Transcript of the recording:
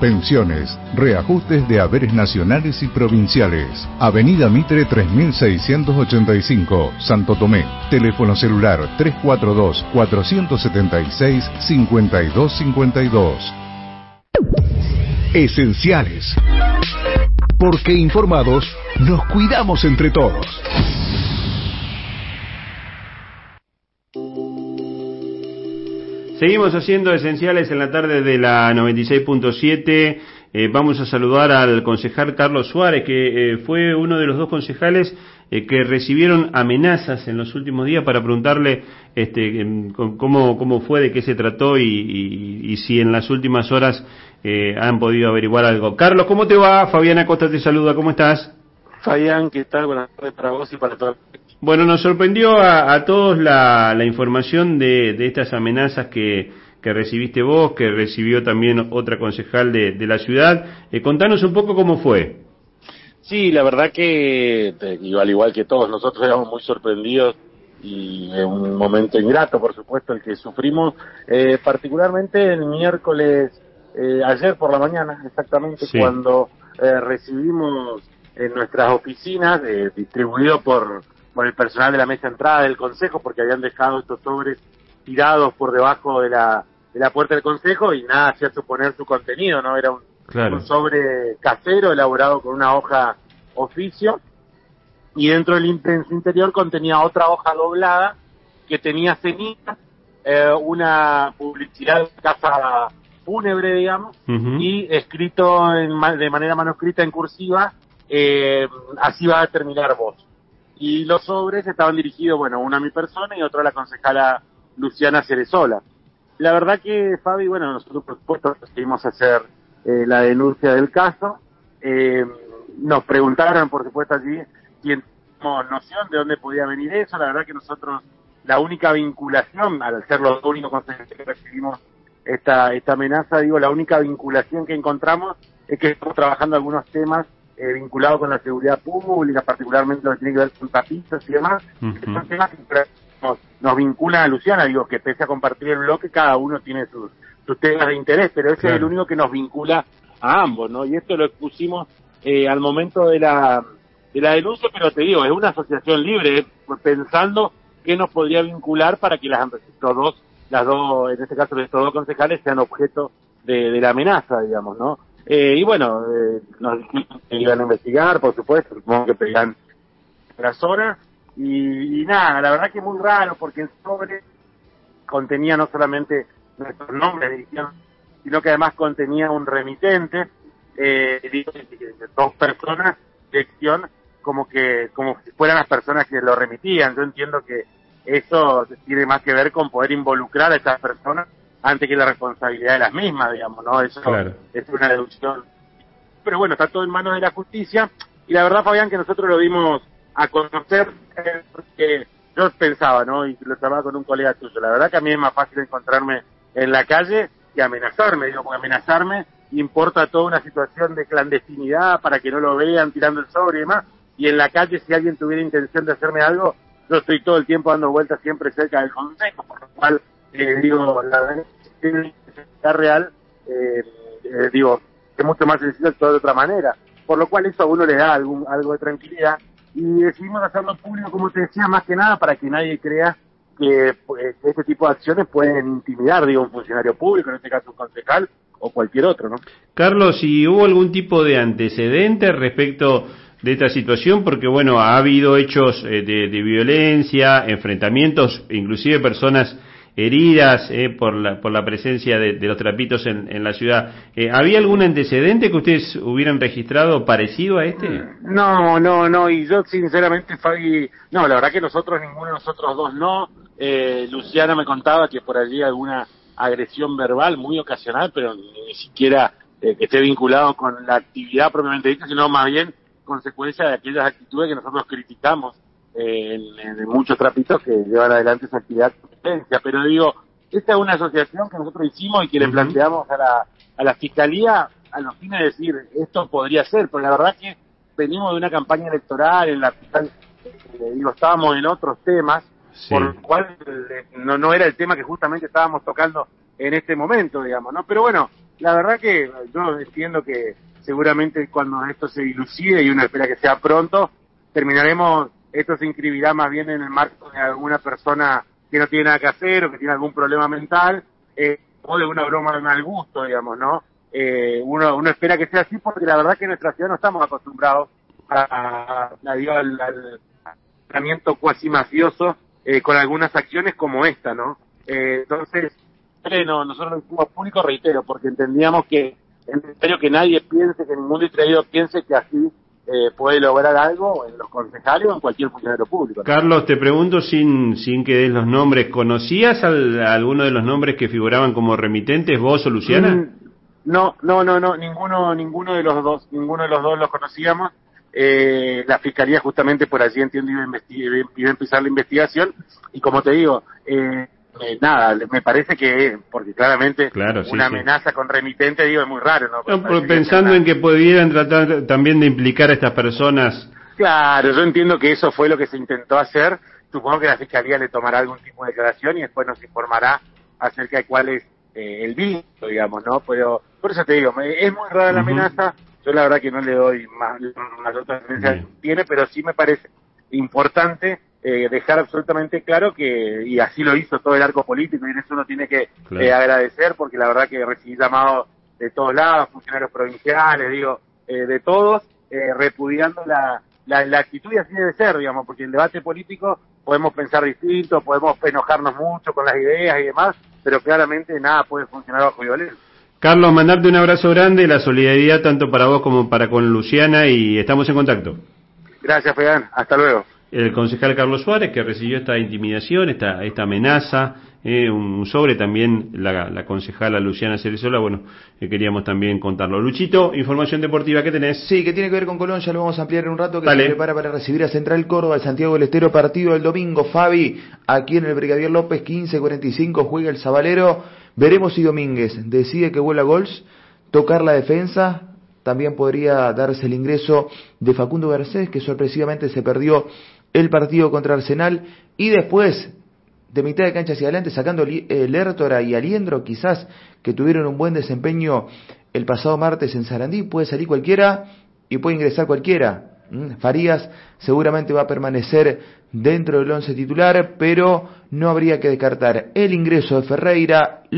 Pensiones, reajustes de haberes nacionales y provinciales. Avenida Mitre 3685, Santo Tomé. Teléfono celular 342-476-5252. Esenciales. Porque informados nos cuidamos entre todos. Seguimos haciendo esenciales en la tarde de la 96.7. Eh, vamos a saludar al concejal Carlos Suárez, que eh, fue uno de los dos concejales eh, que recibieron amenazas en los últimos días para preguntarle este, em, cómo, cómo fue, de qué se trató y, si en las últimas horas han podido averiguar algo. Carlos, ¿cómo te va? Fabiana Costa te saluda, ¿cómo estás? Fabián, ¿qué tal? Buenas tardes para vos y para todos. Bueno, nos sorprendió a, todos la, información de, estas amenazas que, recibiste vos, que recibió también otra concejal de, la ciudad. Eh, contanos un poco cómo fue. Sí, la verdad que, al igual que todos, nosotros éramos muy sorprendidos y un momento ingrato, por supuesto, el que sufrimos, eh, particularmente el miércoles, eh, ayer por la mañana, exactamente, cuando recibimos en nuestras oficinas, distribuido por por el personal de la mesa entrada del consejo porque habían dejado estos sobres tirados por debajo de la, de la puerta del consejo y nada hacía suponer su contenido, ¿no? Era un, sobre casero elaborado con una hoja oficio y dentro del interior contenía otra hoja doblada que tenía ceniza, eh, una publicidad de casa fúnebre, digamos, y escrito en, de manera manuscrita en cursiva, eh, así va a terminar vos y los sobres estaban dirigidos, bueno, uno a mi persona y otro a la concejala Luciana Cerezola. La verdad que, Fabi, bueno, nosotros por supuesto decidimos hacer eh, la denuncia del caso. Eh, nos preguntaron, por supuesto, allí teníamos noción de dónde podía venir eso. La verdad que nosotros, la única vinculación, al ser los únicos consejeros que recibimos esta, esta amenaza, digo, la única vinculación que encontramos es que estamos trabajando algunos temas eh, vinculado con la seguridad pública, particularmente lo que tiene que ver con tapitas y demás, son temas que nos, vinculan a Luciana, digo, que pese a compartir el bloque, cada uno tiene sus, sus temas de interés, pero ese es el único que nos vincula a ambos, ¿no? Y esto lo expusimos eh, al momento de la, de la denuncia, pero te digo, es una asociación libre, pensando qué nos podría vincular para que las, dos, las dos, en este caso estos dos concejales, sean objeto de, de la amenaza, digamos, ¿no? Eh, y bueno, eh, nos dijimos que iban a investigar, por supuesto, supongo que pegan las horas. Y, nada, la verdad que es muy raro porque el sobre contenía no solamente nuestros nombres sino que además contenía un remitente, eh, dos personas de acción como que como si fueran las personas que lo remitían. Yo entiendo que eso tiene más que ver con poder involucrar a estas personas antes que la responsabilidad de las mismas, digamos, ¿no? Eso es una deducción. Pero bueno, está todo en manos de la justicia. Y la verdad, Fabián, que nosotros lo vimos a conocer porque yo pensaba, ¿no? Y lo trabajaba con un colega tuyo. La verdad que a mí es más fácil encontrarme en la calle que amenazarme, digo, porque amenazarme importa toda una situación de clandestinidad para que no lo vean tirando el sobre y demás. Y en la calle, si alguien tuviera intención de hacerme algo, yo estoy todo el tiempo dando vueltas siempre cerca del consejo, por lo cual eh, digo, la realidad real, eh, eh, digo, que mucho más sencillo actuar de otra manera. Por lo cual eso a uno le da algún, algo de tranquilidad. Y decidimos hacerlo público, como te decía, más que nada para que nadie crea que pues, este tipo de acciones pueden intimidar, digo, un funcionario público, en este caso un concejal, o cualquier otro, ¿no? Carlos, si hubo algún tipo de antecedente respecto de esta situación, porque bueno, ha habido hechos de, de, violencia, enfrentamientos, inclusive personas heridas eh, por, la, por la presencia de, los trapitos en, en la ciudad. Eh, ¿Había algún antecedente que ustedes hubieran registrado parecido a este? No, no, no, y yo sinceramente, Fabi, no, la verdad que nosotros, ninguno de nosotros dos no. Eh, Luciana me contaba que por allí alguna agresión verbal muy ocasional, pero ni siquiera que esté vinculado con la actividad propiamente dicha, sino más bien consecuencia de aquellas actitudes que nosotros criticamos en, muchos trapitos que llevan adelante esa actividad. Pero digo, esta es una asociación que nosotros hicimos y que le planteamos a la, a la fiscalía a los fines de decir esto podría ser, porque la verdad que venimos de una campaña electoral en la fiscal, eh, digo, estábamos en otros temas, por lo cual eh, no, no era el tema que justamente estábamos tocando en este momento, digamos, ¿no? Pero bueno, la verdad que yo entiendo que seguramente cuando esto se dilucide y uno espera que sea pronto, terminaremos, esto se inscribirá más bien en el marco de alguna persona que no tiene nada que hacer o que tiene algún problema mental, eh, o de una broma de mal gusto, digamos, ¿no? Eh, uno, uno espera que sea así porque la verdad que en nuestra ciudad no estamos acostumbrados a, a, al, al tratamiento cuasi mafioso eh, con algunas acciones como esta, ¿no? Eh, entonces, no, nosotros lo hicimos público, reitero, porque entendíamos que es necesario que nadie piense, que ningún distraído piense que así eh, puede lograr algo en los concejales o en cualquier funcionario público. Carlos, te pregunto sin, sin que des los nombres, ¿conocías al, a alguno de los nombres que figuraban como remitentes, vos o Luciana? Mm, no, no, no, no, ninguno, ninguno de los dos, ninguno de los dos los conocíamos. Eh, la fiscalía justamente por allí entiendo iba a, iba a empezar la investigación y como te digo, eh, eh, nada, me parece que, porque claramente una amenaza con remitente, digo, es muy raro, ¿no? pensando en que pudieran tratar también de implicar a estas personas. Claro, yo entiendo que eso fue lo que se intentó hacer. Supongo que la Fiscalía le tomará algún tipo de declaración y después nos informará acerca de cuál es eh, el vínculo, digamos, ¿no? Pero por eso te digo, es muy rara la amenaza. Yo la verdad que no le doy más, más tiene, pero sí me parece importante eh, dejar absolutamente claro que, y así lo hizo todo el arco político, y en eso uno tiene que eh, agradecer, porque la verdad que recibí llamados de todos lados, funcionarios provinciales, digo, eh, de todos, repudiando la, la, actitud y así debe ser, digamos, porque el debate político podemos pensar distinto, podemos enojarnos mucho con las ideas y demás, pero claramente nada puede funcionar bajo violencia. Carlos, mandarte un abrazo grande, la solidaridad tanto para vos como para con Luciana y estamos en contacto. Gracias, Fedán. Hasta luego el concejal Carlos Suárez, que recibió esta intimidación, esta, esta amenaza, eh, un sobre también la, la concejala Luciana Cerezola, bueno, eh, queríamos también contarlo. Luchito, información deportiva, ¿qué tenés? Sí, que tiene que ver con Colón, ya lo vamos a ampliar en un rato, que se prepara para recibir a Central Córdoba, el Santiago del Estero, partido el domingo, Fabi, aquí en el Brigadier López, 15-45, juega el Zabalero, veremos si Domínguez decide que vuela gols, tocar la defensa, también podría darse el ingreso de Facundo Garcés, que sorpresivamente se perdió el partido contra Arsenal y después de mitad de cancha hacia adelante sacando el Lertora y Aliendro quizás que tuvieron un buen desempeño el pasado martes en Sarandí, puede salir cualquiera y puede ingresar cualquiera. Farías seguramente va a permanecer dentro del once titular, pero no habría que descartar el ingreso de Ferreira.